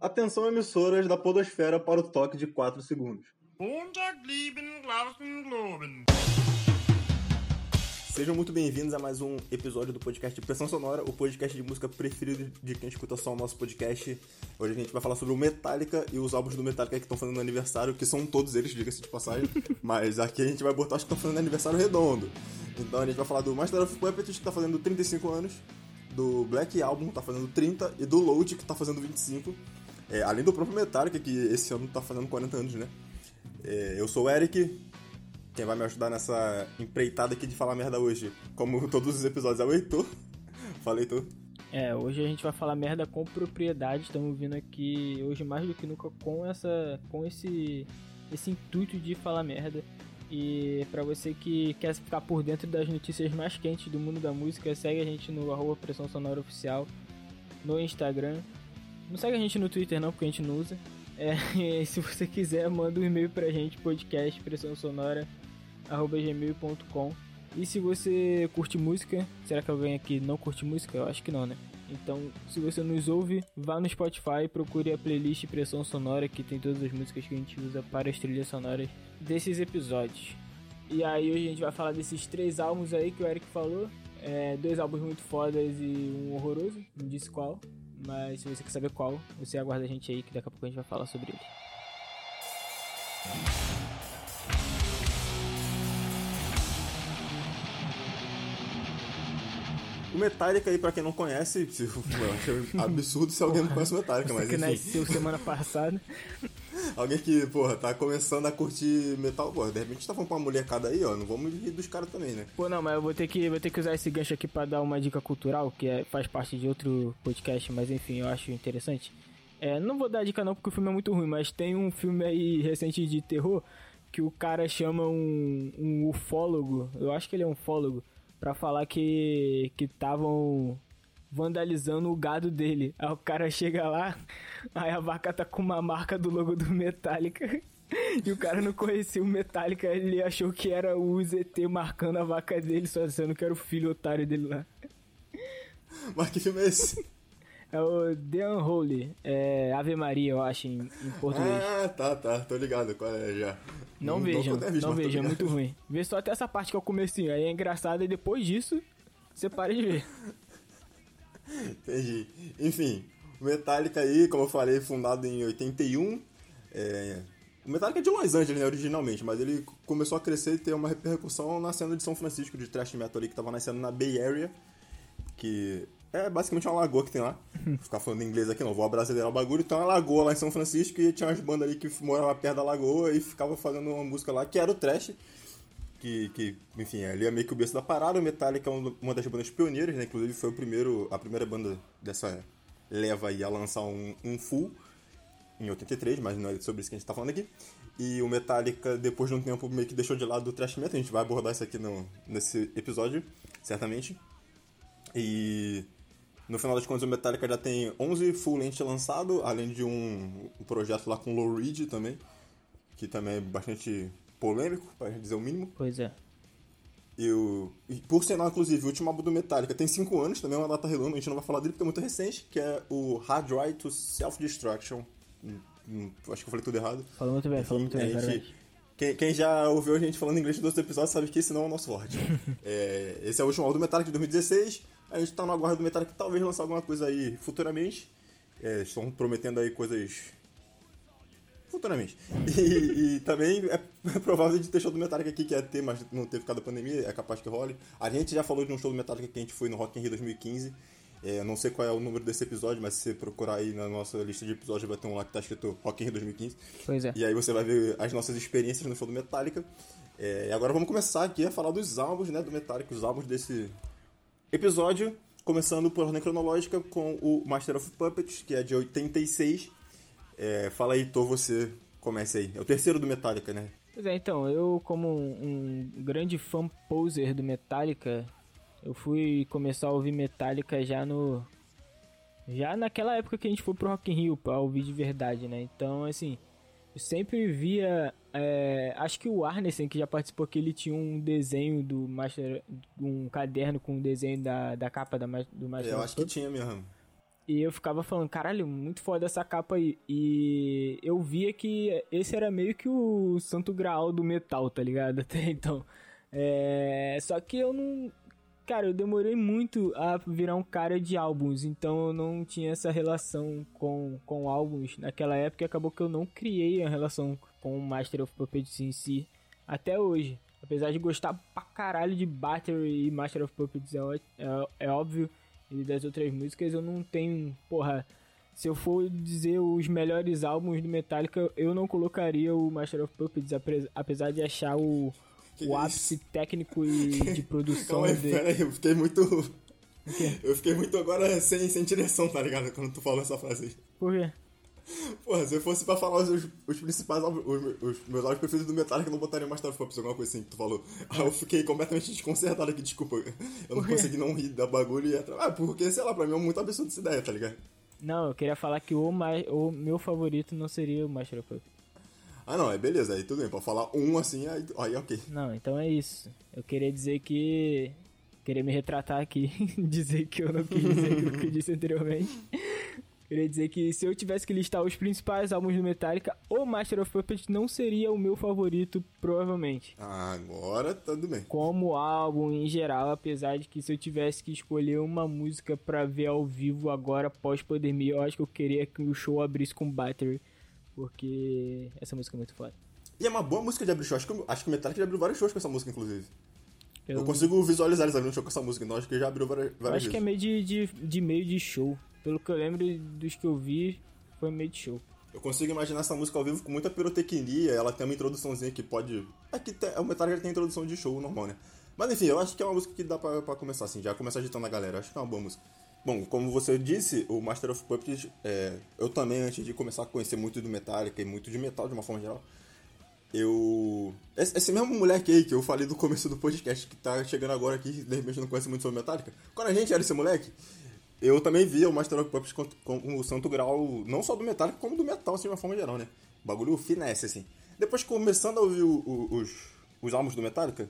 Atenção emissoras da podosfera para o toque de 4 segundos. Sejam muito bem-vindos a mais um episódio do podcast Pressão Sonora, o podcast de música preferido de quem escuta só o nosso podcast. Hoje a gente vai falar sobre o Metallica e os álbuns do Metallica que estão fazendo aniversário, que são todos eles, diga-se de passagem, mas aqui a gente vai botar os que estão fazendo aniversário redondo. Então a gente vai falar do Master of Puppets, que está fazendo 35 anos, do Black Album, que tá fazendo 30, e do Load, que tá fazendo 25. É, além do próprio Metallica, que esse ano tá fazendo 40 anos, né? É, eu sou o Eric. Quem vai me ajudar nessa empreitada aqui de falar merda hoje, como todos os episódios, é o Heitor. Fala, Heitor. É, hoje a gente vai falar merda com propriedade. Estamos vindo aqui hoje mais do que nunca com essa, com esse, esse intuito de falar merda. E para você que quer ficar por dentro das notícias mais quentes do mundo da música, segue a gente no arroba Pressão Sonora Oficial no Instagram não segue a gente no Twitter não, porque a gente não usa. É, se você quiser, manda um e-mail pra gente, podcast pressão sonora, gmail.com. E se você curte música, será que alguém aqui não curte música? Eu acho que não, né? Então, se você nos ouve, vá no Spotify, procure a playlist Pressão Sonora, que tem todas as músicas que a gente usa para as trilhas sonoras desses episódios. E aí hoje a gente vai falar desses três álbuns aí que o Eric falou. É, dois álbuns muito fodas e um horroroso, não disse qual. Mas se você quer saber qual, você aguarda a gente aí que daqui a pouco a gente vai falar sobre ele. O Metallica aí, pra quem não conhece, eu acho absurdo se alguém não conhece o Metallica, mas enfim. que nasceu semana passada. Alguém que, porra, tá começando a curtir metal, porra, de repente tá falando pra uma molecada aí, ó, não vamos rir dos caras também, né? Pô, não, mas eu vou ter que, vou ter que usar esse gancho aqui pra dar uma dica cultural, que é, faz parte de outro podcast, mas enfim, eu acho interessante. É, não vou dar dica não, porque o filme é muito ruim, mas tem um filme aí recente de terror que o cara chama um, um ufólogo, eu acho que ele é um ufólogo, pra falar que que estavam vandalizando o gado dele. Aí o cara chega lá, aí a vaca tá com uma marca do logo do Metallica. E o cara não conhecia o Metallica, ele achou que era o ZT marcando a vaca dele, só dizendo que era o filho otário dele lá. Mas que filme é esse? É o The Unholy, é Ave Maria, eu acho, em, em português. Ah, tá, tá, tô ligado qual é já. Não, não vejam, não vejam, é muito ruim. Vê só até essa parte que é o comecinho, aí é engraçado e depois disso, você para de ver. Entendi. Enfim, o Metallica aí, como eu falei, fundado em 81. É... O Metallica é de Los Angeles, né, originalmente, mas ele começou a crescer e ter uma repercussão na cena de São Francisco, de thrash metal ali, que tava nascendo na Bay Area, que é basicamente uma lagoa que tem lá. Vou ficar falando inglês aqui não, vou brasileirar o bagulho. Então é uma lagoa lá em São Francisco e tinha umas bandas ali que moravam perto da lagoa e ficava fazendo uma música lá que era o trash que, que, enfim, ali é meio que o berço da parada. O Metallica é uma das bandas pioneiras, né? Inclusive foi o primeiro, a primeira banda dessa leva aí a lançar um, um full em 83, mas não é sobre isso que a gente tá falando aqui. E o Metallica, depois de um tempo, meio que deixou de lado o thrash metal. A gente vai abordar isso aqui no, nesse episódio, certamente. E no final das contas, o Metallica já tem 11 full length lançado, além de um, um projeto lá com Low Ridge também, que também é bastante polêmico, para dizer o mínimo. Pois é. Eu, e por sinal, inclusive, o último álbum do Metallica tem 5 anos, também é uma data redonda, a gente não vai falar dele porque é muito recente, que é o Hard Ride to Self-Destruction. Hum, hum, acho que eu falei tudo errado. Falou muito bem, falou muito bem, gente, quem, quem, já ouviu a gente falando inglês dos outros episódios sabe que esse não é o nosso forte. é, esse é o último álbum do Metallica de 2016. A gente tá no aguardo do Metallica talvez lançar alguma coisa aí futuramente. É, estão prometendo aí coisas futuramente. E, e, também é provável de ter show do Metallica aqui, que é ter, mas não ter ficado a pandemia, é capaz que role. A gente já falou de um show do Metallica que a gente foi no Rock in Rio 2015. É, não sei qual é o número desse episódio, mas se você procurar aí na nossa lista de episódios, vai ter um lá que tá escrito Rock in Rio 2015. Pois é. E aí você vai ver as nossas experiências no show do Metallica. É, e agora vamos começar aqui a falar dos álbuns né, do Metallica, os álbuns desse episódio. Começando por ordem cronológica com o Master of Puppets, que é de 86. É, fala aí, Tô, você comece aí. É o terceiro do Metallica, né? Pois é, então, eu como um, um grande fã poser do Metallica, eu fui começar a ouvir Metallica já no... Já naquela época que a gente foi pro Rock in Rio pra ouvir de verdade, né? Então, assim, eu sempre via... É, acho que o Arnesen, que já participou aqui, ele tinha um desenho do Master... Um caderno com um desenho da, da capa da, do Master é, Eu acho que tinha mesmo. E eu ficava falando, caralho, muito foda essa capa aí. E eu via que esse era meio que o santo graal do metal, tá ligado? Até então. É... Só que eu não. Cara, eu demorei muito a virar um cara de álbuns, então eu não tinha essa relação com, com álbuns naquela época acabou que eu não criei a relação com o Master of Puppets em si até hoje. Apesar de gostar pra caralho de Battery e Master of Puppets, é, é, é óbvio, e das outras músicas eu não tenho, porra, se eu for dizer os melhores álbuns do Metallica, eu não colocaria o Master of Puppets, apesar de achar o que o ápice isso? técnico e de produção Calma aí, dele. Pera aí, eu fiquei muito. Eu fiquei muito agora sem, sem direção, tá ligado? Quando tu falou essa frase aí. Por quê? Porra, se eu fosse pra falar os, os principais os, os, meus álbuns preferidos do Metallica, eu não botaria mais Master of Puppets, alguma coisa assim que tu falou. Aí eu fiquei completamente desconcertado aqui, desculpa. Eu não consegui não rir da bagulho e ia Ah, porque, sei lá, pra mim é muito absurdo essa ideia, tá ligado? Não, eu queria falar que o, mais, o meu favorito não seria o Master of Puppets. Ah, não, é beleza, aí tudo bem. Pra falar um assim, aí, aí ok. Não, então é isso. Eu queria dizer que. Queria me retratar aqui, dizer que eu não quis dizer aquilo que eu disse anteriormente. Queria dizer que se eu tivesse que listar os principais álbuns do Metallica, o Master of Puppets não seria o meu favorito, provavelmente. Agora tudo bem. Como álbum em geral, apesar de que se eu tivesse que escolher uma música para ver ao vivo agora, pós-pandemia, eu acho que eu queria que o show abrisse com Battery porque essa música é muito foda. E é uma boa música de abrir show. Acho que, acho que o Metallica já abriu vários shows com essa música, inclusive. Eu, eu consigo visualizar eles abrindo show com essa música, então acho que já abriu várias, várias Acho vezes. que é meio de, de, de, meio de show. Pelo que eu lembro dos que eu vi, foi meio de show. Eu consigo imaginar essa música ao vivo com muita pirotecnia, ela tem uma introduçãozinha que pode... É que tem, o Metallica tem introdução de show normal, né? Mas enfim, eu acho que é uma música que dá pra, pra começar assim, já começar agitando a galera. Acho que é uma boa música. Bom, como você disse, o Master of Puppets, é, eu também, antes de começar a conhecer muito do Metallica e muito de metal de uma forma geral, eu. Esse, esse, mesmo moleque aí que eu falei do começo do podcast, que tá chegando agora aqui, de repente não conhece muito sobre Metallica, quando a gente era esse moleque, eu também via o Master of Puppets com, com o santo grau, não só do Metallica, como do metal, assim, de uma forma geral, né? Bagulho finesse, assim. Depois, começando a ouvir o, o, os, os álbuns do Metallica,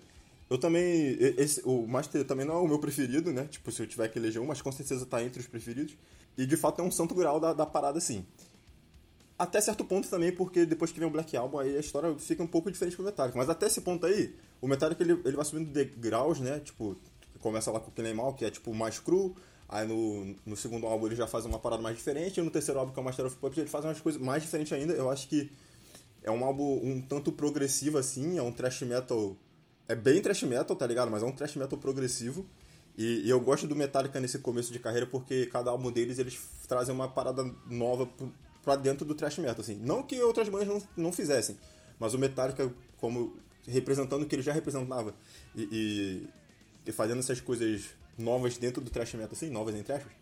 eu também. Esse, o Master também não é o meu preferido, né? Tipo, se eu tiver que eleger um, mas com certeza tá entre os preferidos. E de fato é um santo grau da, da parada, assim. Até certo ponto também, porque depois que vem o Black Album, aí a história fica um pouco diferente pro Metallica. Mas até esse ponto aí, o Metallica ele, ele vai subindo degraus, né? Tipo, começa lá com o Killing Mal, que é tipo mais cru. Aí no, no segundo álbum ele já faz uma parada mais diferente. E no terceiro álbum, que é o Master of Puppets, ele faz umas coisas mais diferentes ainda. Eu acho que é um álbum um tanto progressivo assim, é um thrash metal é bem thrash metal, tá ligado? Mas é um thrash metal progressivo. E, e, eu gosto do Metallica nesse começo de carreira porque cada álbum deles eles trazem uma parada nova pra dentro do thrash metal, assim. Não que outras bandas não, não fizessem, mas o Metallica, como representando o que ele já representava e, e, e fazendo essas coisas novas dentro do thrash metal, assim, novas entre aspas,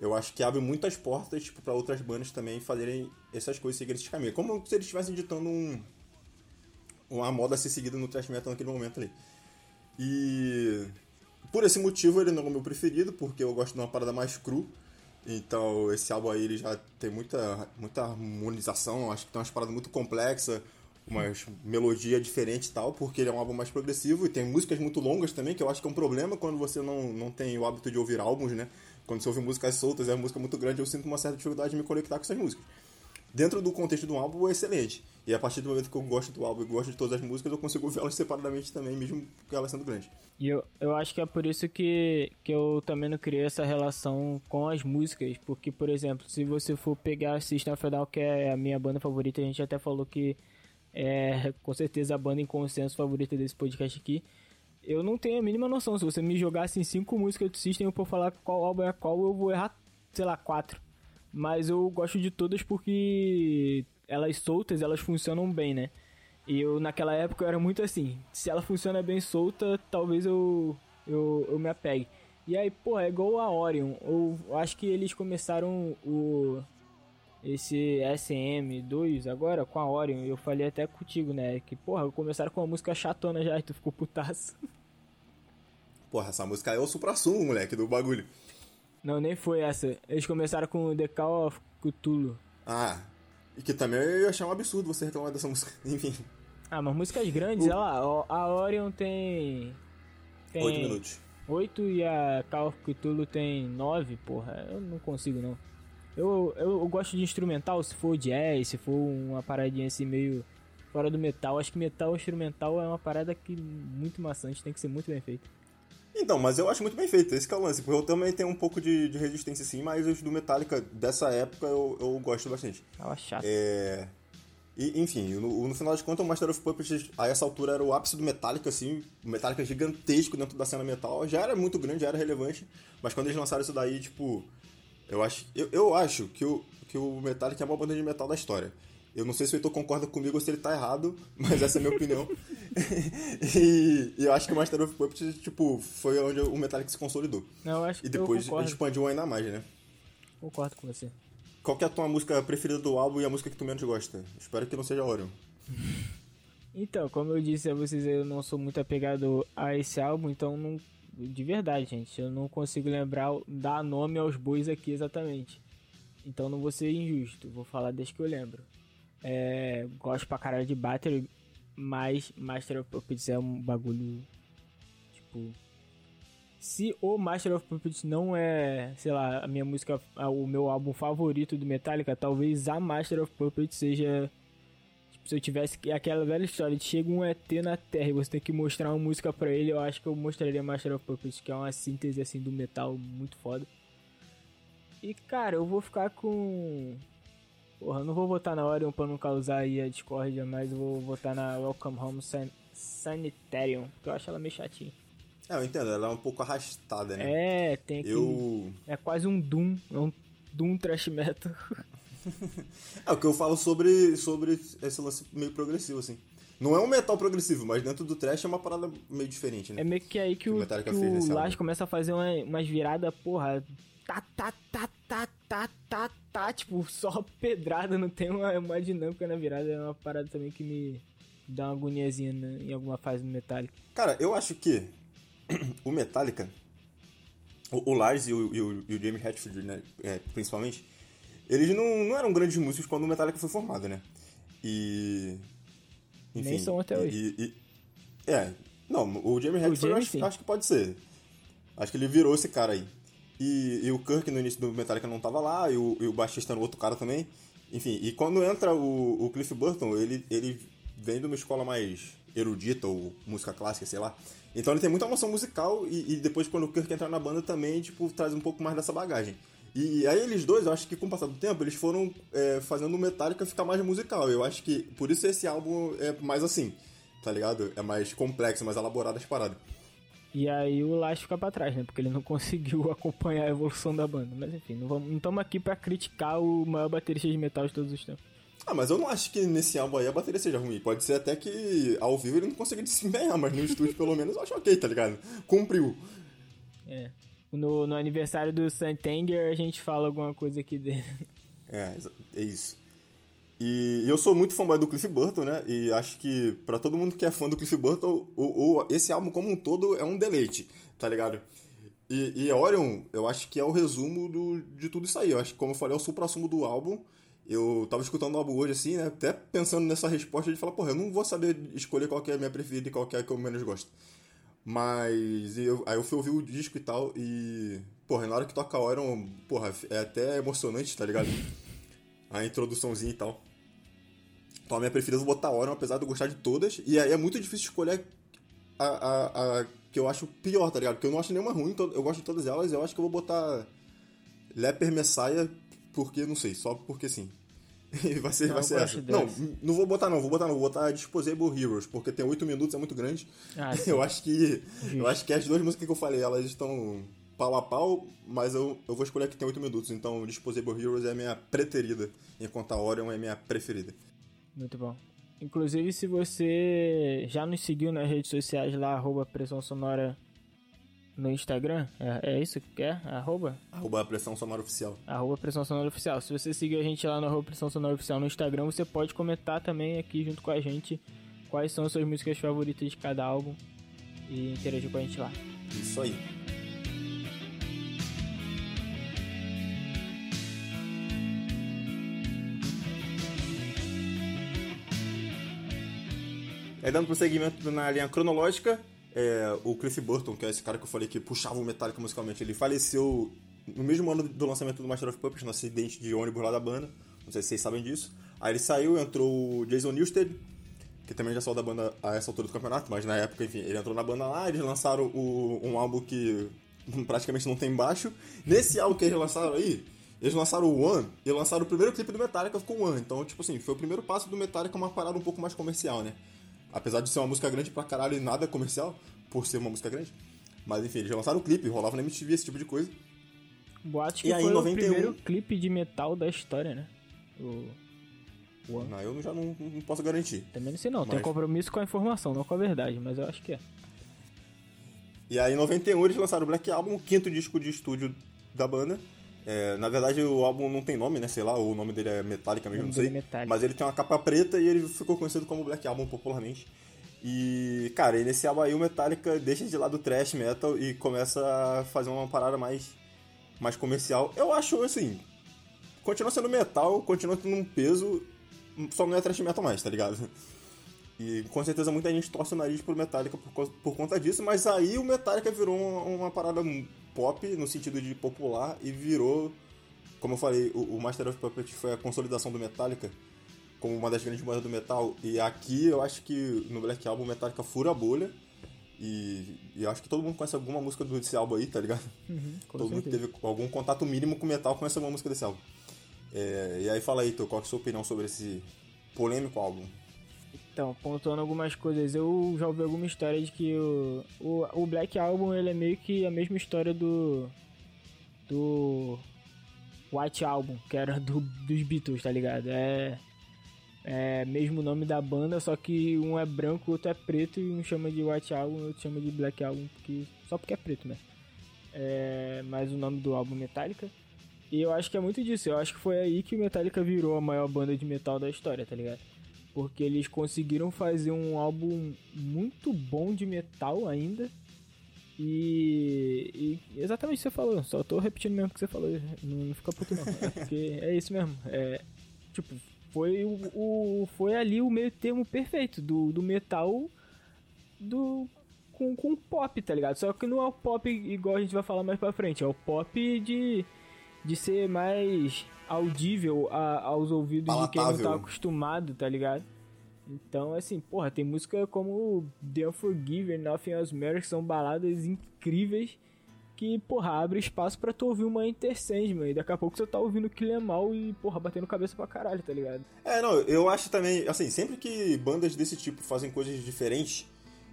eu acho que abre muitas portas tipo, para outras bandas também fazerem essas coisas, seguirem esses caminhos. Como se eles estivessem ditando um, uma moda a ser seguida no thrash metal naquele momento ali. E por esse motivo ele não é o meu preferido, porque eu gosto de uma parada mais cru. Então esse álbum aí ele já tem muita, muita harmonização, acho que tem umas paradas muito complexas, umas melodia diferente e tal, porque ele é um álbum mais progressivo e tem músicas muito longas também, que eu acho que é um problema quando você não, não tem o hábito de ouvir álbuns, né? Quando você ouve músicas soltas é música muito grande, eu sinto uma certa dificuldade de me conectar com essas músicas dentro do contexto do álbum, é excelente. E a partir do momento que eu gosto do álbum e gosto de todas as músicas, eu consigo ouvir elas separadamente também, mesmo elas sendo grandes. E eu, eu acho que é por isso que, que eu também não criei essa relação com as músicas. Porque, por exemplo, se você for pegar System of a Down, que é a minha banda favorita, a gente até falou que é com certeza a banda em consenso favorita desse podcast aqui. Eu não tenho a mínima noção. Se você me jogasse em cinco músicas do System, eu for falar qual álbum é qual, eu vou errar, sei lá, quatro. Mas eu gosto de todas porque elas soltas, elas funcionam bem, né? E eu naquela época eu era muito assim, se ela funciona bem solta, talvez eu eu, eu me apegue. E aí, pô, é igual a Orion. Eu acho que eles começaram o esse SM2 agora com a Orion. Eu falei até contigo, né? Que, porra, começaram com uma música chatona já e tu ficou putaço. Porra, essa música é o supra-sumo, moleque, do bagulho. Não, nem foi essa. Eles começaram com The Call of Cthulhu. Ah, e que também eu ia achar um absurdo você reclamar dessa música. Enfim. Ah, mas músicas grandes, olha lá, a Orion tem. tem 8 minutos. 8 e a Call of Cthulhu tem 9, porra. Eu não consigo não. Eu, eu, eu, gosto de instrumental, se for jazz, se for uma paradinha assim meio fora do metal. Acho que metal instrumental é uma parada que muito maçante, tem que ser muito bem feito. Então, mas eu acho muito bem feito, esse que é o lance. Porque eu também tenho um pouco de, de resistência sim, mas os do Metallica dessa época eu, eu gosto bastante. Tava chato. É... E, enfim, no, no, final de contas, o Master of Puppets, a essa altura, era o ápice do Metallica, assim, o Metallica gigantesco dentro da cena metal. Já era muito grande, já era relevante, mas quando eles lançaram isso daí, tipo, eu acho, eu, eu acho que o, que o Metallica é a maior banda de metal da história. Eu não sei se o Heitor concorda comigo ou se ele tá errado, mas essa é a minha opinião. e, e, eu acho que o Master of Puppets, tipo, foi onde o Metallica se consolidou. Não, eu acho e depois expandiu ainda mais, né? Concordo com você. Qual que é a tua música preferida do álbum e a música que tu menos gosta? Espero que não seja Orion. Então, como eu disse a vocês, eu não sou muito apegado a esse álbum, então não, de verdade, gente, eu não consigo lembrar, dar nome aos bois aqui exatamente. Então não vou ser injusto, vou falar desde que eu lembro. É, gosto pra caralho de Battery, mas Master of Puppets é um bagulho. Tipo. Se o Master of Puppets não é, sei lá, a minha música, o meu álbum favorito do Metallica, talvez a Master of Puppets seja. Se eu tivesse aquela velha história de chega um ET na Terra e você tem que mostrar uma música pra ele, eu acho que eu mostraria Master of Puppets, que é uma síntese assim do metal muito foda. E cara, eu vou ficar com Porra, eu não vou votar na Orion pra não causar aí a discórdia, mas eu vou votar na Welcome Home San Sanitarium, porque eu acho ela meio chatinha. É, eu entendo, ela é um pouco arrastada, né? É, tem que... Eu... É quase um Doom, é um Doom Trash Metal. é o que eu falo sobre, sobre esse lance meio progressivo, assim. Não é um metal progressivo, mas dentro do trash é uma parada meio diferente, né? É meio que aí que, que o, que o Lars começa a fazer uma, umas viradas, porra, tá, tá, tá, tá, tá, tá, tá, tipo, só pedrada, não tem uma, uma dinâmica na virada, é uma parada também que me dá uma agoniazinha né, em alguma fase do Metallica. Cara, eu acho que o Metallica, o, o Lars e o, e o, e o Jamie Hatfield, né, é, principalmente, eles não, não eram grandes músicos quando o Metallica foi formado, né? E... Enfim, Nem são até hoje. E, e, é, não, o Jamie Hatfield eu acho, acho que pode ser. Acho que ele virou esse cara aí. E, e, o Kirk no início do Metallica não tava lá, e o, e o baixista no outro cara também. Enfim, e quando entra o, o Cliff Burton, ele, ele vem de uma escola mais erudita ou música clássica, sei lá. Então ele tem muita noção musical e, e, depois quando o Kirk entra na banda também, tipo, traz um pouco mais dessa bagagem. E aí eles dois, eu acho que com o passar do tempo, eles foram é, fazendo o Metallica ficar mais musical. Eu acho que por isso esse álbum é mais assim, tá ligado? É mais complexo, mais elaborado as paradas. E aí o Last fica pra trás, né? Porque ele não conseguiu acompanhar a evolução da banda. Mas enfim, não estamos aqui pra criticar o maior baterista de metal de todos os tempos. Ah, mas eu não acho que nesse álbum aí a bateria seja ruim. Pode ser até que ao vivo ele não conseguiu desempenhar, mas no estúdio pelo menos eu acho ok, tá ligado? Cumpriu. É. No, no aniversário do Santanger a gente fala alguma coisa aqui dele. É, é isso. E eu sou muito fã do Cliff Burton, né? E acho que para todo mundo que é fã do Cliff Burton, o, o, esse álbum como um todo é um deleite, tá ligado? E, e Orion, eu acho que é o resumo do, de tudo isso aí. Eu acho que, como eu falei, é o supra-sumo do álbum. Eu tava escutando o álbum hoje, assim, né? Até pensando nessa resposta de falar, porra, eu não vou saber escolher qual é a minha preferida e qual é a que eu menos gosto. Mas eu, aí eu fui ouvir o disco e tal, e. Porra, na hora que toca Orion, porra, é até emocionante, tá ligado? A introduçãozinha e tal. Então a minha preferida eu vou botar Orion, apesar de eu gostar de todas. E aí é muito difícil escolher a, a, a, que eu acho pior, tá ligado? Porque eu não acho nenhuma ruim, eu gosto de todas elas. Eu acho que eu vou botar Leper Messiah, porque, não sei, só porque sim. Vai ser, vai ser essa. Não, não vou botar não, vou botar não, vou botar Disposable Heroes, porque tem 8 minutos, é muito grande. Ah, eu acho que. Eu acho que as duas músicas que eu falei, elas estão pau a pau, mas eu, eu vou escolher que tem 8 minutos. Então Disposable Heroes é a minha preterida, enquanto a Orion é a minha preferida. Muito bom. Inclusive, se você já nos seguiu nas redes sociais lá, arroba Pressão Sonora no Instagram, é, é isso que quer? Arroba? Arroba Pressão Sonora Oficial. Arroba Pressão Sonora Oficial. Se você seguir a gente lá no arroba Pressão Sonora Oficial no Instagram, você pode comentar também aqui junto com a gente quais são as suas músicas favoritas de cada álbum e interagir com a gente lá. Isso aí. É, dando prosseguimento na linha cronológica, é, o Cliff Burton, que é esse cara que eu falei que puxava o Metallica musicalmente, ele faleceu no mesmo ano do lançamento do Master of Puppets, no acidente de ônibus lá da banda. Não sei se vocês sabem disso. Aí ele saiu, entrou o Jason Newsted, que também já saiu da banda a essa altura do campeonato, mas na época, enfim, ele entrou na banda lá, eles lançaram o, um álbum que praticamente não tem baixo. Nesse álbum que eles lançaram aí, eles lançaram o One e lançaram o primeiro clipe do Metallica com o One. Então, tipo assim, foi o primeiro passo do Metallica uma parada um pouco mais comercial, né? Apesar de ser uma música grande pra caralho e nada comercial, por ser uma música grande. Mas enfim, eles lançaram o clipe, rolava na MTV esse tipo de coisa. Boate que e aí, foi 91... o primeiro clipe de metal da história, né? O... One. Não, eu já não, não, posso garantir. Também não sei não, mas... tem compromisso com a informação, não com a verdade, mas eu acho que é. E aí em 91 eles lançaram o Black Album, o quinto disco de estúdio da banda. É, na verdade, o álbum não tem nome, né? Sei lá, o nome dele é Metallica mesmo, não sei. É mas ele tem uma capa preta e ele ficou conhecido como Black Album popularmente. E, cara, e nesse álbum aí o Metallica deixa de lado o thrash metal e começa a fazer uma parada mais, mais comercial. Eu acho, assim, continua sendo metal, continua tendo um peso, só não é thrash metal mais, tá ligado? E com certeza muita gente torce o nariz pro Metallica por, por conta disso, mas aí o Metallica virou uma, uma parada pop no sentido de popular e virou, como eu falei, o, o Master of Puppets foi a consolidação do Metallica como uma das grandes bandas do metal. E aqui eu acho que no Black Album Metallica fura a bolha. E, e eu acho que todo mundo conhece alguma música desse álbum aí, tá ligado? Uhum, todo mundo teve algum contato mínimo com metal conhece alguma música desse álbum. É, e aí fala aí, Tô, qual é a sua opinião sobre esse polêmico álbum? Então, pontuando algumas coisas, eu já ouvi alguma história de que o, o, o Black Album ele é meio que a mesma história do. do. White Album, que era do, dos Beatles, tá ligado? É. É mesmo nome da banda, só que um é branco, o outro é preto, e um chama de White Album, o outro chama de Black Album, porque, só porque é preto, né? É, mas o nome do álbum Metallica. E eu acho que é muito disso, eu acho que foi aí que o Metallica virou a maior banda de metal da história, tá ligado? Porque eles conseguiram fazer um álbum muito bom de metal ainda. E, e exatamente o que você falou, só tô repetindo mesmo o que você falou, não, não fica puto não, é porque é isso mesmo. É, tipo, foi, o, o, foi ali o meio termo perfeito do, do metal do com, com pop, tá ligado? Só que não é o pop igual a gente vai falar mais pra frente, é o pop de, de ser mais audível a, aos ouvidos Palatável. de quem não tá acostumado, tá ligado? Então, assim, porra, tem música como The Unforgiven, Nothing Else Matters, que são baladas incríveis que, porra, abre espaço para tu ouvir uma Enter Sandman e daqui a pouco você tá ouvindo Kill Em All e, porra, batendo cabeça pra caralho, tá ligado? É, não, eu acho também, assim, sempre que bandas desse tipo fazem coisas diferentes,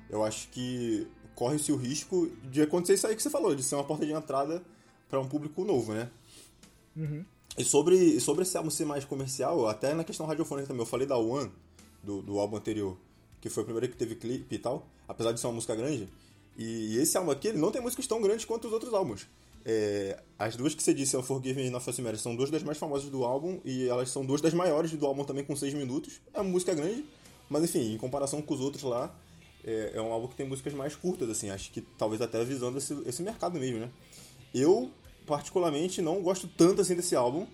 eu acho que corre-se o risco de acontecer isso aí que você falou, de ser uma porta de entrada para um público novo, né? Uhum. E sobre, sobre esse álbum ser mais comercial, até na questão radiofônica também, eu falei da One, do, do álbum anterior, que foi o primeiro que teve clipe e tal, apesar de ser uma música grande. E, e esse álbum aqui, ele não tem músicas tão grandes quanto os outros álbuns. É, as duas que você disse, Unforgiven e Nossa Mary, são duas das mais famosas do álbum e elas são duas das maiores do álbum também, com seis minutos. É uma música grande, mas enfim, em comparação com os outros lá, é, é um álbum que tem músicas mais curtas, assim, acho que talvez até visando esse, esse mercado mesmo, né? Eu particularmente, não gosto tanto assim desse álbum.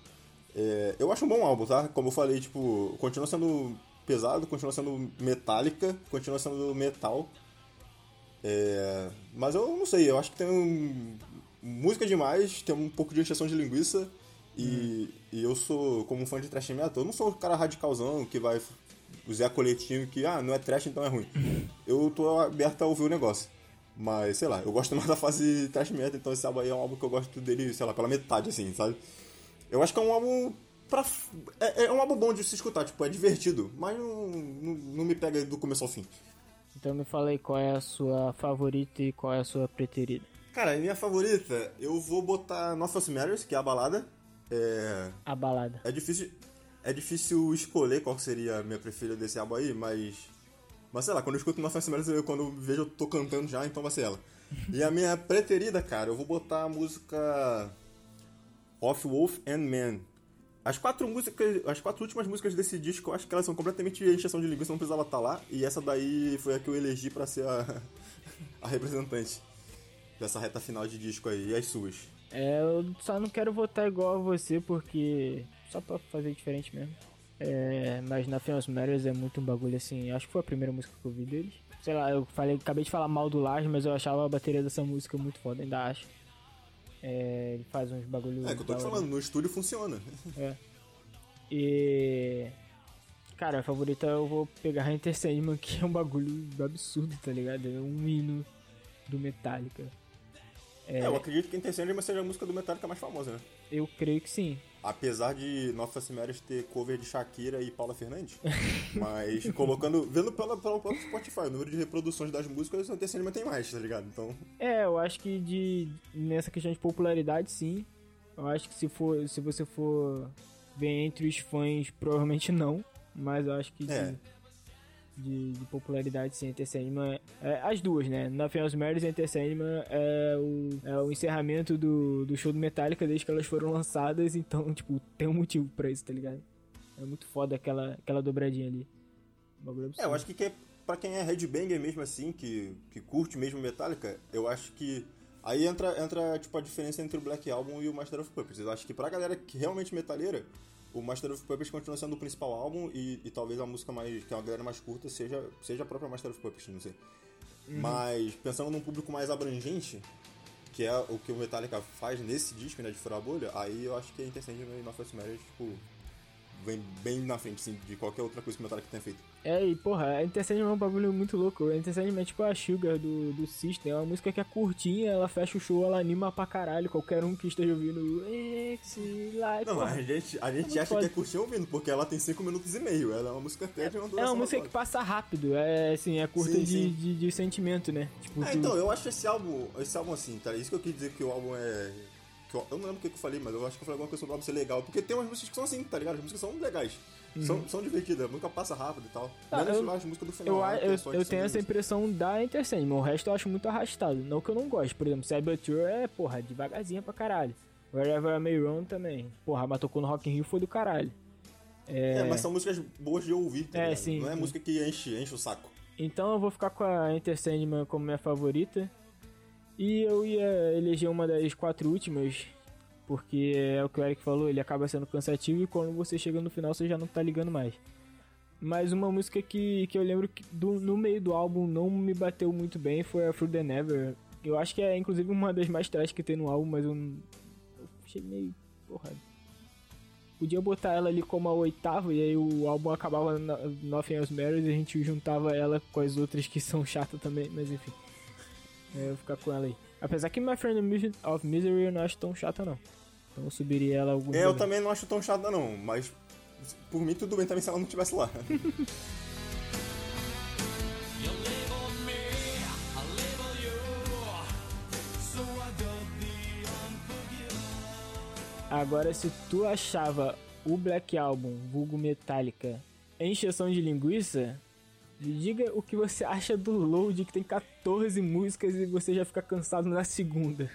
É, eu acho um bom álbum, tá? Como eu falei, tipo, continua sendo pesado, continua sendo metálica, continua sendo metal. É, mas eu não sei, eu acho que tem um, música demais, tem um pouco de encheção de linguiça. E, hum. e eu sou, como fã de thrash metal, eu não sou o cara radicalzão que vai usar coletinho que, ah, não é trash, então é ruim. Eu tô aberto a ouvir o negócio. Mas, sei lá, eu gosto mais da fase thrash metal, então esse álbum aí é um álbum que eu gosto dele, sei lá, pela metade, assim, sabe? Eu acho que é um álbum pra... É, é um álbum bom de se escutar, tipo, é divertido, mas não, não, não me pega do começo ao fim. Então me fala aí qual é a sua favorita e qual é a sua preferida. Cara, minha favorita, eu vou botar Nothing Matters, que é a balada. É... A balada. É difícil, é difícil escolher qual seria a minha preferida desse álbum aí, mas mas sei lá, quando eu escuto Nossa Senhora, eu, quando eu vejo eu tô cantando já, então vai ser ela. E a minha preferida, cara, eu vou botar a música Of Wolf and Man. As quatro músicas, as quatro últimas músicas desse disco, eu acho que elas são completamente encheção de linguiça, não precisava estar lá. E essa daí foi a que eu elegi para ser a, a representante dessa reta final de disco aí. E as suas? É, eu só não quero votar igual a você, porque. Só pra fazer diferente mesmo. É, mas na Famous Matters é muito um bagulho assim. Acho que foi a primeira música que eu vi deles. Sei lá, eu falei, acabei de falar mal do Lars, mas eu achava a bateria dessa música muito foda, ainda acho. É, ele faz uns bagulho. É, que eu tô te falando, no estúdio funciona. É. E. Cara, a favorita eu vou pegar a Enter Sandman, que é um bagulho absurdo, tá ligado? É um hino do Metallica. É, eu acredito que Enter Sandman seja a música do Metallica mais famosa, né? Eu creio que sim. Apesar de Nossa Senhora ter cover de Shakira e Paula Fernandes. mas colocando. Vendo pela, pelo próprio Spotify, o número de reproduções das músicas, o Enter Sandman tem mais, tá ligado? Então. É, eu acho que de nessa questão de popularidade, sim. Eu acho que se for, se você for ver entre os fãs, provavelmente não. Mas eu acho que É. de, de popularidade, sim, Enter Sandman é, as duas, né? Nothing Else Matters e Enter Sandman é o, é o encerramento do, do show do Metallica desde que elas foram lançadas. Então, tipo, tem um motivo pra isso, tá ligado? É muito foda aquela, aquela dobradinha ali. É, eu acho que, que é- pra quem é headbanger mesmo assim, que, que curte mesmo Metallica, eu acho que. Aí entra, entra tipo, a diferença entre o Black Album e o Master of Puppets. Eu acho que pra galera que realmente metaleira, o Master of Puppets continua sendo o principal álbum e, e talvez a música mais. que é uma galera mais curta seja, seja a própria Master of Puppets, não sei. Mas pensando num público mais abrangente, que é o que o Metallica faz nesse disco, né, de furar a bolha, aí eu acho que a Intercession e Northwest Marriage, tipo, vem bem na frente, assim, de qualquer outra coisa que o Metallica tenha feito. É, e porra, a Enter Sandman é um bagulho muito louco. A Enter Sandman é tipo a Sugar do, do System. É uma música que é curtinha, ela fecha o show, ela anima pra caralho. Qualquer um que esteja ouvindo. Não, porra. a gente, a gente muito acha foda. que é curtir ouvindo, porque ela tem 5 minutos e meio. Ela é uma música que tem uma É duração uma música que passa rápido, é assim, é curta Sim, de, sim. De, de sentimento, né? Tipo, É, tu- então, eu acho esse álbum, esse álbum assim, tá? Isso que eu quis dizer que o álbum é. Que eu, eu não lembro o que que eu falei, mas eu acho que eu falei alguma coisa sobre o álbum ser legal. Porque tem umas músicas que são assim, tá ligado? As músicas são legais. São, são divertidas, a música passa rápido e tal. Uhum. Tá, Menos eu- as músicas do final. eu, lá, que é eu, eu cinco tenho essa impressão da Enter Sandman, o resto eu acho muito arrastado. Não que eu não goste, por exemplo, Cybertour é, porra, devagarzinha pra caralho. Wherever I May Roam também. Porra, mas tocou no Rock in Rio foi do caralho. É, mas são músicas boas de ouvir, tá É, sim, Não é sim. música que enche, enche o saco. Então eu vou ficar com a Enter Sandman como minha favorita. E eu ia eleger uma das quatro últimas, porque é o que o Eric falou, ele acaba sendo cansativo e quando você chega no final você já não tá ligando mais. Mas uma música que, que eu lembro que do- no meio do álbum não me bateu muito bem foi a Through the Never. Eu acho que é inclusive uma das mais trash que tem no álbum, mas eu, eu achei meio. Porra. Podia botar ela ali como a oitava e aí o álbum acabava na Nothing Else Matters e a gente juntava ela com as outras que são chatas também, mas enfim. Eu vou ficar com ela aí. Apesar que My Friend of Misery eu não acho tão chata não. Então eu subiria ela algum É, eu também não acho tão chata, não, mas por mim tudo bem também se ela não estivesse lá. Agora, se tu achava o Black Album, vulgo Metallica, encheção de linguiça, diga o que você acha do Load, que tem 14 músicas e você já fica cansado na segunda.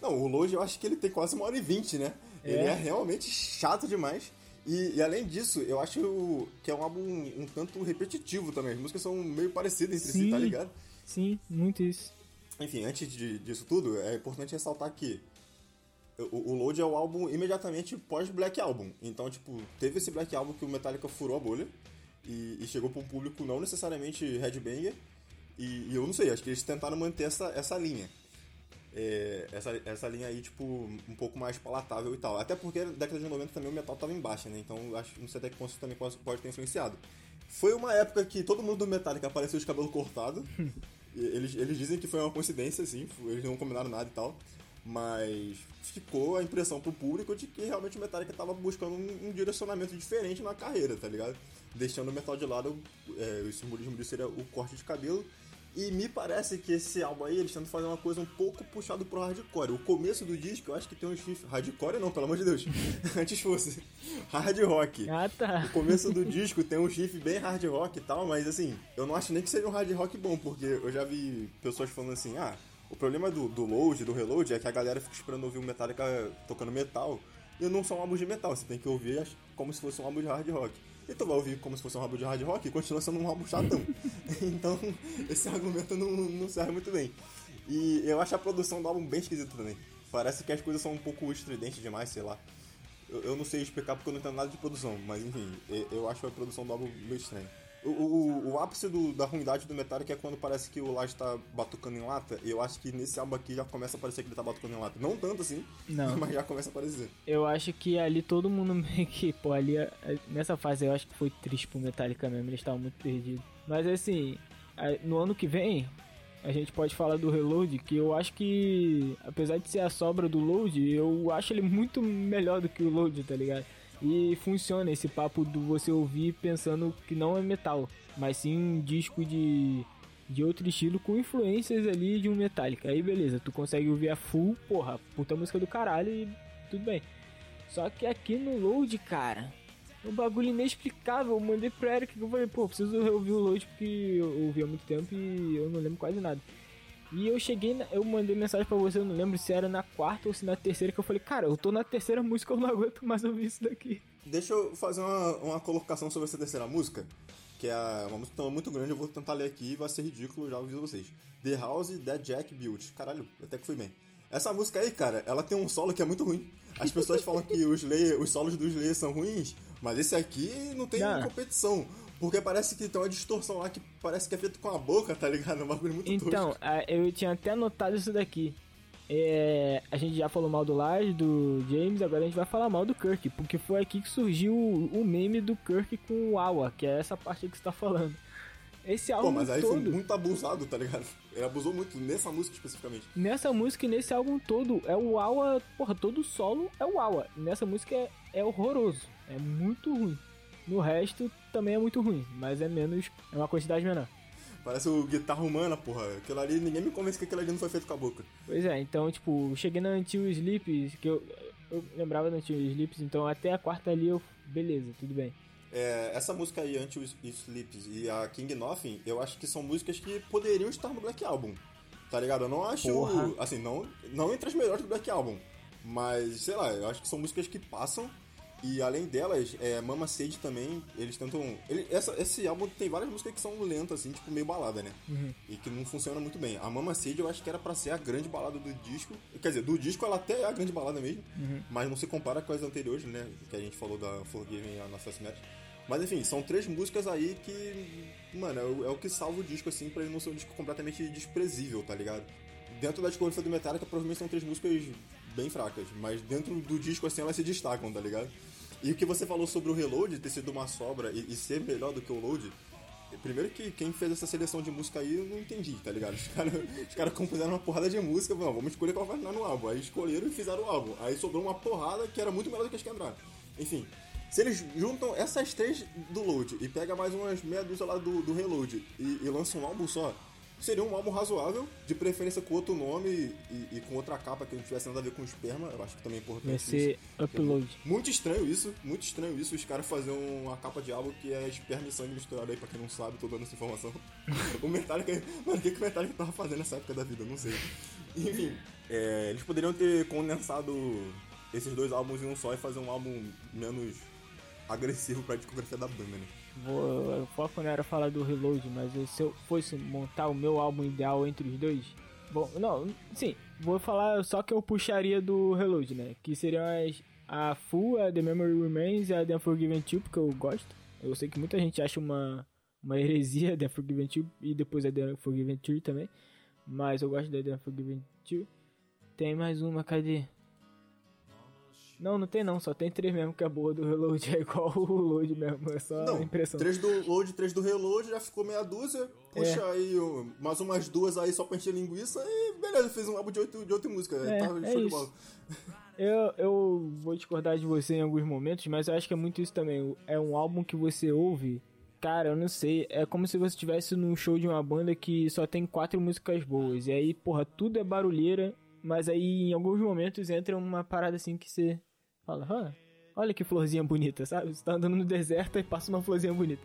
Não, o Load eu acho que ele tem quase uma hora e vinte, né? Ele É? é realmente chato demais. E, e além disso, eu acho que é um álbum um tanto repetitivo também. As músicas são meio parecidas entre si, Sim. tá ligado? Sim, muito isso. Enfim, antes de- disso tudo, é importante ressaltar que o, o Load é o álbum imediatamente pós-Black Album. Então, tipo, teve esse Black Album que o Metallica furou a bolha e, e chegou pra um público não necessariamente headbanger. E, e eu não sei, acho que eles tentaram manter essa, essa linha. É, essa, essa linha aí, tipo, um pouco mais palatável e tal. Até porque na década de 90 também o metal tava em baixa, né? Então acho, não sei até que ponto isso também pode, pode ter influenciado. Foi uma época que todo mundo do Metallica apareceu de cabelo cortado. Eles, eles dizem que foi uma coincidência, assim, eles não combinaram nada e tal. Mas ficou a impressão pro público de que realmente o Metallica tava buscando um, um direcionamento diferente na carreira, tá ligado? Deixando o metal de lado, é, o simbolismo disso seria o corte de cabelo. E me parece que esse álbum aí, eles tentam fazer uma coisa um pouco puxado pro hardcore. O começo do disco, eu acho que tem um chifre. Hardcore não, pelo amor de Deus. Antes fosse. Hard rock. Ah, tá. O começo do disco tem um chifre bem hard rock e tal, mas assim, eu não acho nem que seja um hard rock bom, porque eu já vi pessoas falando assim, ah, o problema do, do load, do reload, é que a galera fica esperando ouvir o Metallica tocando metal, e não são álbuns de metal, você tem que ouvir como se fosse um álbum de hard rock. E tu vai ouvir como se fosse um álbum de hard rock e continua sendo um álbum chatão. então, esse argumento não, não serve muito bem. E eu acho a produção do álbum bem esquisita também. Parece que as coisas são um pouco estridentes demais, sei lá. Eu, eu não sei explicar porque eu não entendo nada de produção, mas enfim, e- eu acho a produção do álbum meio estranha. O, o, o ápice do- da ruindade do Metallica é quando parece que o Lars tá batucando em lata. E eu acho que nesse álbum aqui já começa a parecer que ele tá batucando em lata. Não tanto assim, Não. mas já começa a aparecer. Eu acho que ali todo mundo meio que, pô, ali eh, nessa fase eu acho que foi triste pro Metallica mesmo, eles estavam muito perdidos. Mas assim, no ano que vem, a gente pode falar do Reload, que eu acho que, apesar de ser a sobra do Load, eu acho ele muito melhor do que o Load, tá ligado? E funciona esse papo do você ouvir pensando que não é metal, mas sim um disco de, de outro estilo com influências ali de um Metallica. Aí beleza, tu consegue ouvir a full, porra, puta música do caralho e tudo bem. Só que aqui no load, cara, um bagulho inexplicável. Eu mandei pro Eric que eu falei, pô, preciso ouvir o load porque eu ouvi há muito tempo e eu não lembro quase nada. E eu cheguei, na- eu mandei mensagem pra você, eu não lembro se era na quarta ou se na terceira, que eu falei, cara, eu tô na terceira música, eu não aguento mais ouvir isso daqui. Deixa eu fazer uma, uma colocação sobre essa terceira música, que é uma música muito grande, eu vou tentar ler aqui e vai ser ridículo, já aviso vocês. The House That Jack Built. Caralho, até que fui bem. Essa música aí, cara, ela tem um solo que é muito ruim. As pessoas falam que os, Slayer, os solos do Slayer são ruins, mas esse aqui não tem Não. competição. Porque parece que tem uma distorção lá que parece que é feito com a boca, tá ligado? É um bagulho muito Então, a- eu tinha até anotado isso daqui. É, a gente já falou mal do Lars, do James, agora a gente vai falar mal do Kirk, porque foi aqui que surgiu o, o meme do Kirk com o Awa, que é essa parte que você tá falando. Esse álbum Pô, mas aí foi todo, muito abusado, tá ligado? Ele abusou muito nessa música especificamente. nessa música e nesse álbum todo, é o Awa, porra, todo solo é o Awa. Nessa música é, é horroroso, é muito ruim. No resto também é muito ruim, mas é menos, é uma quantidade menor. Parece o guitarra humana, porra. Aquilo ali, ninguém me convence que aquilo ali não foi feito com a boca. Pois é, então, tipo, cheguei na Until Sleeps, que eu, eu lembrava da Until Sleeps, então até a quarta ali eu. Beleza, tudo bem. É, essa música aí, Until Sleeps e a King Nothing, eu acho que são músicas que poderiam estar no Black Album. Tá ligado? Eu não acho. Porra. Assim, não, não entre as melhores do Black Album. Mas, sei lá, eu acho que são músicas que passam. E além delas, é, Mama Sage também, eles tentam. Ele, essa, esse álbum tem várias músicas que são lentas, assim, tipo meio balada, né? E que não funciona muito bem. A Mama Sage eu acho que era pra ser a grande balada do disco. Quer dizer, do disco ela até é a grande balada mesmo, mas não se compara com as anteriores, né? Que a gente falou da Forgiven e a Nossa Match. Mas enfim, são três músicas aí que, mano, é o, é o que salva o disco, assim, pra ele não ser um disco completamente desprezível, tá ligado? Dentro da discografia do Metallica, provavelmente são três músicas bem fracas, mas dentro do disco, assim, elas se destacam, tá ligado? E o que você falou sobre o Reload ter sido uma sobra e, e ser melhor do que o Load, primeiro que quem fez essa seleção de música aí eu não entendi, tá ligado? Os caras os cara compuseram uma porrada de música, não, vamos escolher qual vai entrar no álbum. Aí escolheram e fizeram o álbum. Aí sobrou uma porrada que era muito melhor do que as que entraram. Enfim, se eles juntam essas três do Load e pega mais umas meia dúzia lá do, do Reload e, e lançam um álbum só, seria um álbum razoável, de preferência com outro nome e, e com outra capa que não tivesse nada a ver com esperma. Eu acho que também é importante Vai isso. ser upload. Muito estranho isso, muito estranho isso, os caras fazerem uma capa de álbum que é esperma e sangue misturado aí, pra quem não sabe, tô dando essa informação. o Metallica, mano, o que, que o Metallica tava fazendo nessa época da vida? Não sei. Enfim, é, eles poderiam ter condensado esses dois álbuns em um só e fazer um álbum menos agressivo pra discografia da banda, né? Vou, o foco não era falar do Reload, mas se eu fosse montar o meu álbum ideal entre os dois. Bom, não, sim, vou falar só que eu puxaria do Reload, né? Que seriam as, a Full, a The Memory Remains e a The Unforgiven 2, porque eu gosto. Eu sei que muita gente acha uma, uma heresia The Unforgiven 2 e depois a The Unforgiven 3 também. Mas eu gosto da The Unforgiven 2. Tem mais uma, cadê? Não, não tem não, só tem três mesmo que é boa do Reload, é igual o Load mesmo, é só Não, impressão. três do load, três do reload, já ficou meia dúzia. Puxa É. aí mais umas duas aí só pra encher linguiça e beleza, fez um álbum de oito, de oito músicas. É, tá é show de bola. Eu, eu vou discordar de você em alguns momentos, mas eu acho que é muito isso também. É um álbum que você ouve, cara, eu não sei, é como se você estivesse num show de uma banda que só tem quatro músicas boas. E aí, porra, tudo é barulheira, mas aí em alguns momentos entra uma parada assim que você fala, ah, olha que florzinha bonita, sabe? Você tá andando no deserto e passa uma florzinha bonita.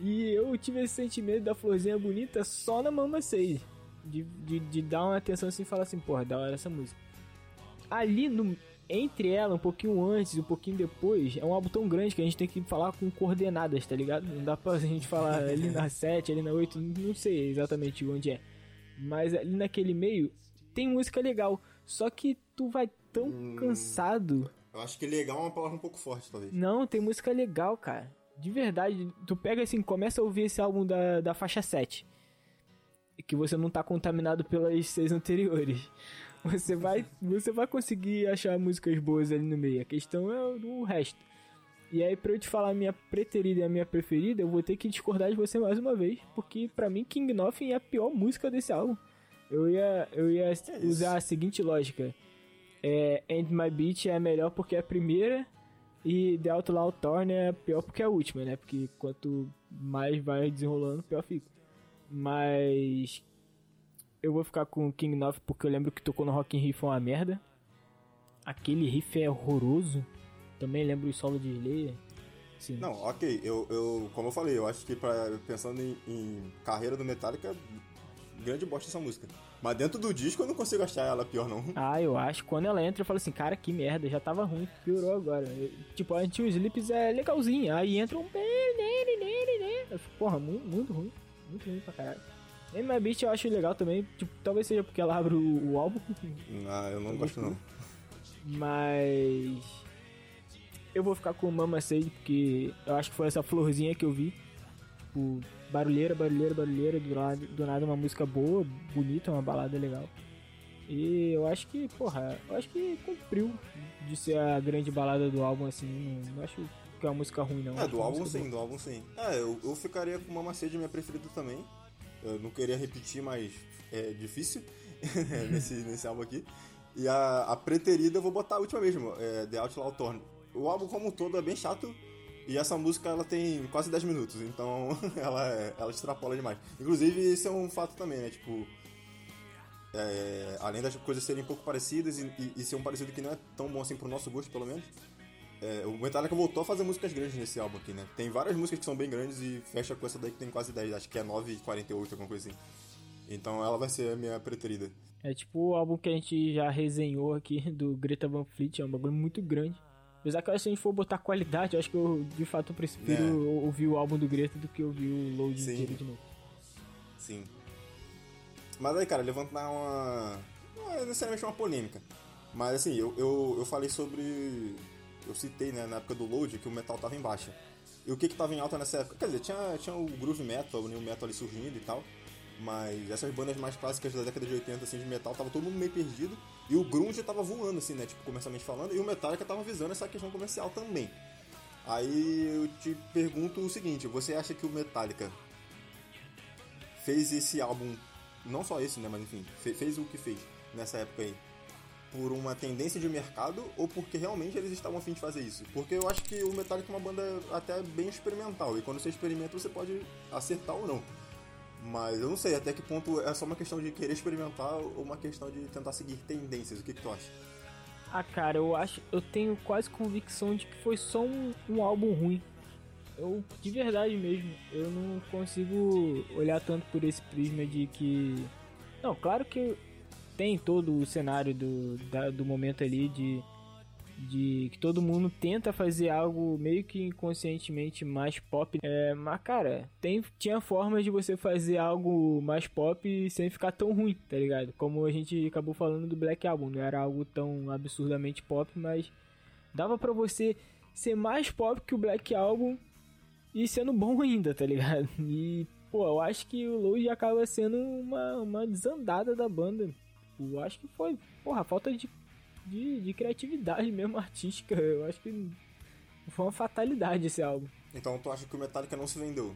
E eu tive esse sentimento da florzinha bonita só na Mama 6. De, de, de dar uma atenção assim e falar assim, porra, da hora essa música ali no entre ela, um pouquinho antes e um pouquinho depois, é um álbum tão grande que a gente tem que falar com coordenadas, tá ligado? Não dá pra gente falar ali na 7, ali na 8, não sei exatamente onde é. Mas ali naquele meio tem música legal, só que tu vai tão cansado. Eu acho que legal é uma palavra um pouco forte, talvez. Não, tem música legal, cara. de verdade, tu pega assim, começa a ouvir esse álbum da, da faixa 7. Que você não tá contaminado pelas seis anteriores. Você vai, você vai conseguir achar músicas boas ali no meio. A questão é o resto. E aí, pra eu te falar a minha preterida e a minha preferida, eu vou ter que discordar de você mais uma vez. Porque pra mim, King Nothing é a pior música desse álbum. Eu ia, eu ia usar a seguinte lógica. É, End My Beat é melhor porque é a primeira. E The Outlaw Torn é pior porque é a última, né? Porque quanto mais vai desenrolando, pior fica. Mas eu vou ficar com King Nothing porque eu lembro que tocou no Rock in Rio foi uma merda. Aquele riff é horroroso. Também lembro o solo de Slayer. Sim. Não, ok, eu, eu, como eu falei, eu acho que pra, pensando em, em carreira do Metallica, grande bosta essa música. Mas dentro do disco eu não consigo achar ela pior, não. Ah, eu acho. Quando ela entra, eu falo assim, cara, que merda, já tava ruim, piorou agora. Eu- tipo, a Until Sleeps é legalzinha, aí entra um... Eu fico, Porra, muito, muito ruim. Muito ruim pra caralho. E My Beat eu acho legal também, tipo, talvez seja porque ela abre o, o álbum, Ah, eu não gosto não. mas... Eu vou ficar com Mama Say, porque eu acho que foi essa florzinha que eu vi. Tipo, barulheira, barulheira, barulheira, do nada, do nada uma música boa, bonita, uma balada legal. E eu acho que, porra, eu acho que cumpriu de ser a grande balada do álbum, assim. Não, não acho que é uma música ruim, não. É, do uma álbum sim, do álbum sim. É, eu, eu ficaria com Mama Sede minha preferida também. Eu não queria repetir, mas é difícil nesse, nesse álbum aqui. E a, a preterida eu vou botar a última mesmo, é The Outlaw Torn. O álbum como um todo é bem chato e essa música ela tem quase 10 minutos, então ela, é- ela extrapola demais. Inclusive, isso é um fato também, né? Tipo, é, além das coisas serem um pouco parecidas e, e, e ser um parecido que não é tão bom assim pro nosso gosto, pelo menos. É, o Metallica voltou a fazer músicas grandes nesse álbum aqui, né? Tem várias músicas que são bem grandes e fecha com essa daí que tem quase 10, acho que é 9,48, alguma coisa assim. Então ela vai ser a minha preferida. É tipo o álbum que a gente já resenhou aqui do Greta Van Fleet, é um bagulho muito grande. Apesar que se a gente for botar qualidade, eu acho que eu de fato prefiro É. ouvir o álbum do Greta do que ouvir o Load Sim. inteiro de novo. Sim. Mas aí, cara, levantar uma. Não é necessariamente uma polêmica. Mas assim, eu, eu, eu falei sobre. Eu citei, né, na época do Load, que o metal tava em baixa. E o que que tava em alta nessa época? Quer dizer, tinha, tinha o groove metal, o new metal ali surgindo e tal. Mas essas bandas mais clássicas da década de 80, assim, de metal, tava todo mundo meio perdido. E o grunge tava voando, assim, né, tipo, comercialmente falando. E o Metallica tava visando essa questão comercial também. Aí eu te pergunto o seguinte, você acha que o Metallica fez esse álbum, não só esse, né, mas enfim, fe- fez o que fez nessa época aí, por uma tendência de mercado ou porque realmente eles estavam afim de fazer isso? Porque eu acho que o Metallica é uma banda até bem experimental e quando você experimenta você pode acertar ou não. Mas eu não sei até que ponto é só uma questão de querer experimentar ou uma questão de tentar seguir tendências. O que, que tu acha? Ah, cara, eu acho, eu tenho quase convicção de que foi só um, um álbum ruim. Eu, de verdade mesmo, eu não consigo olhar tanto por esse prisma de que. Não, claro que tem todo o cenário do, da- do momento ali de, de que todo mundo tenta fazer algo meio que inconscientemente mais pop. É, mas, cara, tem, tinha formas de você fazer algo mais pop sem ficar tão ruim, tá ligado? Como a gente acabou falando do Black Album, não era algo tão absurdamente pop, mas dava pra você ser mais pop que o Black Album e sendo bom ainda, tá ligado? E, pô, eu acho que o Load acaba sendo uma, uma desandada da banda. Eu acho que foi, porra, falta de, de, de criatividade mesmo artística. Eu acho que foi uma fatalidade esse álbum. Então tu acha que o Metallica não se vendeu?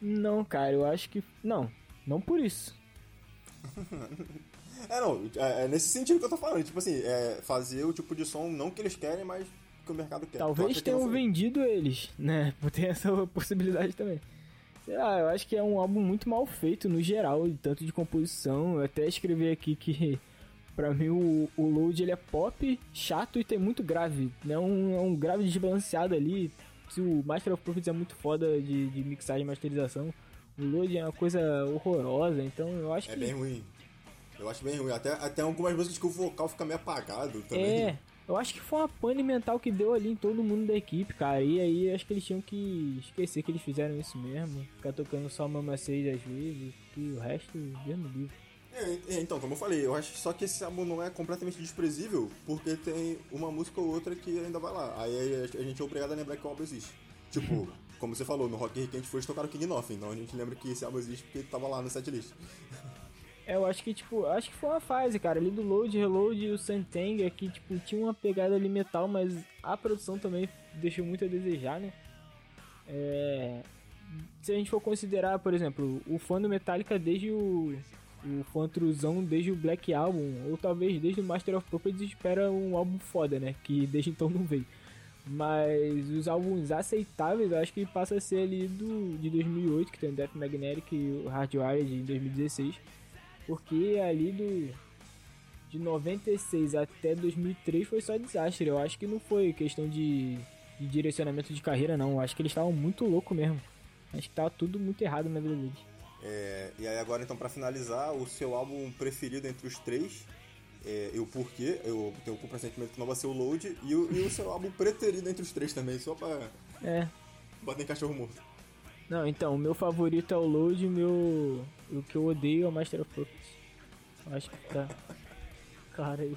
Não, cara, eu acho que. Não, não por isso. É, não, é, é nesse sentido que eu tô falando. Tipo assim, é fazer o tipo de som não que eles querem, mas que o mercado quer. Talvez que tenham foi? vendido eles, né? Tem essa possibilidade também. Sei lá, eu acho que é um álbum muito mal feito no geral, tanto de composição. Eu até escrevi aqui que, pra mim, o, o Load ele é pop, chato e tem muito grave. Né? Um, é um grave desbalanceado ali. Se o Master of Puppets é muito foda de, de mixagem e masterização, o Load é uma coisa horrorosa. Então eu acho É que. bem ruim. Eu acho bem ruim. Até, até algumas músicas que o vocal fica meio apagado também. É, eu acho que foi uma pane mental que deu ali em todo mundo da equipe, cara. E aí acho que eles tinham que esquecer que eles fizeram isso mesmo. Ficar tocando só Mama 6 às vezes, que o resto, Deus me livre. É, é, então, como eu falei, eu acho só que esse álbum não é completamente desprezível, porque tem uma música ou outra que ainda vai lá. Aí a gente é obrigado a lembrar que o álbum existe. Tipo, como você falou, no Rock que a gente foi, eles tocaram King Nothing, então a gente lembra que esse álbum existe porque tava lá no setlist. É, eu acho que, tipo, acho que foi uma fase, cara, ali do Load, Reload e o Santang aqui, tipo, tinha uma pegada ali metal, mas a produção também deixou muito a desejar, né? É... Se a gente for considerar, por exemplo, o fã do Metallica desde o, o fã truzão desde o Black Album, ou talvez desde o Master of Puppets espera um álbum foda, né? Que desde então não veio. Mas os álbuns aceitáveis, eu acho que passa a ser ali do, de 2008, que tem o Death Magnetic e o Hardwired de 2016. Porque ali do de 96 até 2003 foi só desastre. Eu acho que não foi questão de, de direcionamento de carreira, não. Eu acho que eles estavam muito loucos mesmo. Acho que tava tudo muito errado na vida. É, e aí agora então pra finalizar, o seu álbum preferido entre os três, é, e o porquê, eu tenho o pressentimento que não vai ser o Load, e o, e o seu álbum preterido entre os três também, só pra É. bater em cachorro morto. Não, então, o meu favorito é o Load e o meu. O que eu odeio é o Master of Puppets. Acho que tá. Claro aí.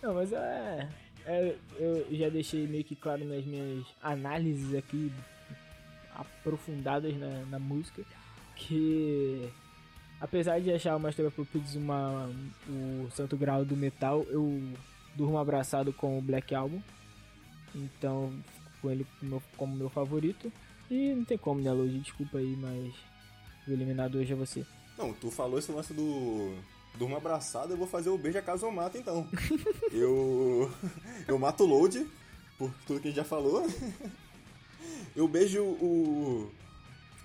Não, mas é. é eu já deixei meio que claro nas minhas análises aqui aprofundadas na, na música que apesar de achar o Master of Puppets uma, o santo grau do metal, eu durmo abraçado com o Black Album. Então, com ele como meu, como meu favorito. E não tem como, né, Lodi? Desculpa aí, mas o eliminado hoje é você. Não, tu falou esse lance do. Durma abraçado, eu vou fazer o beijo a caso eu mato então. eu. Eu mato o load, por tudo que a gente já falou. eu beijo o.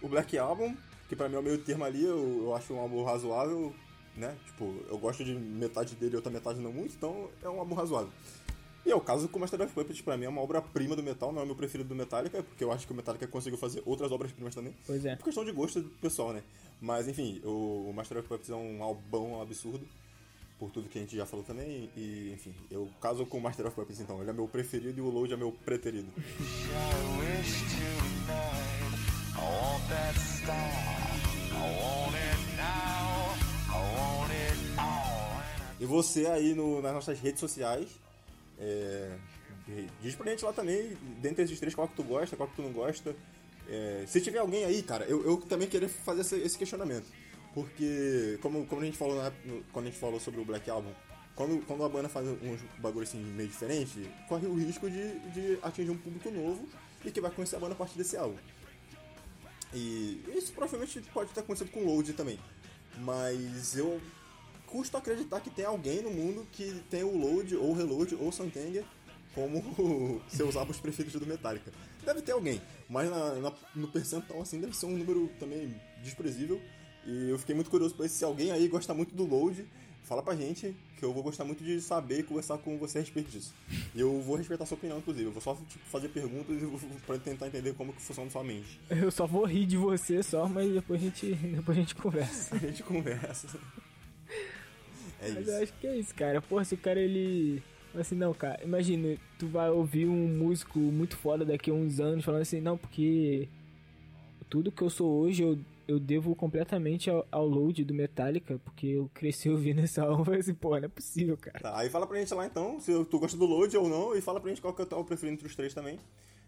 O Black Album, que pra mim é o meio termo ali, eu, eu acho um álbum razoável, né? Tipo, eu gosto de metade dele e outra metade não muito, então é um álbum razoável. E é o caso com o Master of Puppets, pra mim é uma obra-prima do metal, não é o meu preferido do Metallica, porque eu acho que o Metallica conseguiu fazer outras obras-primas também. Pois é. Por questão de gosto do pessoal, né? Mas enfim, o, o Master of Puppets é um albão absurdo, por tudo que a gente já falou também. E enfim, eu caso com o Master of Puppets então. Ele é meu preferido e o Load é meu preterido. I E você aí no- nas nossas redes sociais, é, diz pra gente lá também, dentre esses três, qual que tu gosta, qual que tu não gosta. É, se tiver alguém aí, cara, eu, eu também queria fazer esse, esse questionamento. Porque, como, como a gente falou na- no- quando a gente falou sobre o Black Album, quando, quando a banda faz uns bagulho assim meio diferente, corre o risco de, de atingir um público novo e que vai conhecer a banda a partir desse álbum. E isso provavelmente pode ter acontecido com o Load também. Mas eu custo acreditar que tem alguém no mundo que tem o Load, ou Reload, ou Santenger como seus álbuns preferidos do Metallica. Deve ter alguém, mas na- na- no percentual assim deve ser um número também desprezível. E eu fiquei muito curioso ver se alguém aí gosta muito do Load, fala pra gente, que eu vou gostar muito de saber e conversar com você a respeito disso. E eu vou respeitar a sua opinião, inclusive. Eu vou só tipo, fazer perguntas pra tentar entender como que funciona sua mente. Eu só vou rir de você só, mas depois a gente, depois a gente conversa. A gente conversa. É Mas isso. eu acho que é isso, cara. Porra, se o cara ele. Assim, não, cara, imagina, tu vai ouvir um músico muito foda daqui a uns anos falando assim, não, porque tudo que eu sou hoje eu, eu devo completamente ao, ao load do Metallica, porque eu cresci ouvindo esse álbum. Falei assim, pô, não é possível, cara. Tá, aí fala pra gente lá então, se tu gosta do load ou não, e fala pra gente qual que é o teu preferido entre os três também.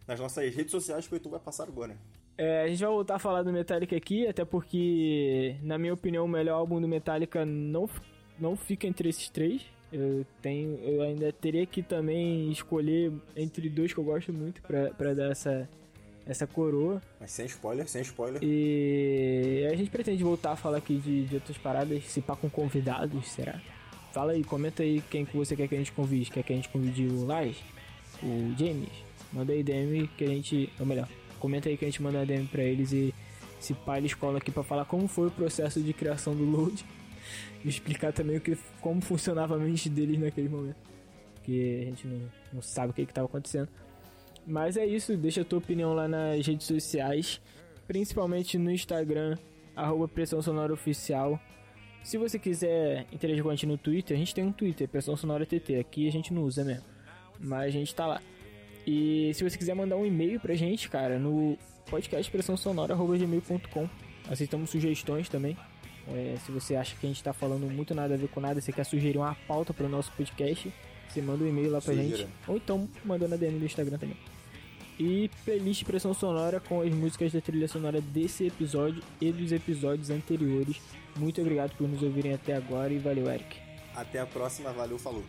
Nas nossas redes sociais que o Heitor vai passar agora. É, a gente vai voltar a falar do Metallica aqui, até porque, na minha opinião, o melhor álbum do Metallica não, não fica entre esses três. Eu tenho, eu ainda teria que também escolher entre dois que eu gosto muito pra dar essa, essa coroa. Mas sem spoiler, sem spoiler. E a gente pretende voltar a falar aqui de, de outras paradas, se pá com convidados, será? Fala aí, comenta aí quem que você quer que a gente convide. Quer que a gente convide o Lars? O James? Manda aí DM que a gente. Ou melhor, comenta aí que a gente manda DM pra eles e se pá eles colam aqui pra falar como foi o processo de criação do load. E explicar também o que, como funcionava a mente deles naquele momento. Porque a gente não, não sabe o que, que tava acontecendo. Mas é isso, deixa a tua opinião lá nas redes sociais, principalmente no Instagram, arroba Pressão Sonora Oficial. Se você quiser interagir com a gente no Twitter, a gente tem um Twitter, Pressão Sonora TT. Aqui a gente não usa mesmo, mas a gente tá lá. E se você quiser mandar um e-mail pra gente, cara, no podcastpressãosonora.gmail.com Aceitamos sugestões também. É, se você acha que a gente tá falando muito nada a ver com nada, você quer sugerir uma pauta pro nosso podcast, você manda um e-mail lá pra Sugira. gente. Ou então manda na DM do Instagram também. e playlist Pressão Sonora com as músicas da trilha sonora desse episódio e dos episódios anteriores. Muito obrigado por nos ouvirem até agora e valeu, Eric. Até a próxima, valeu, falou.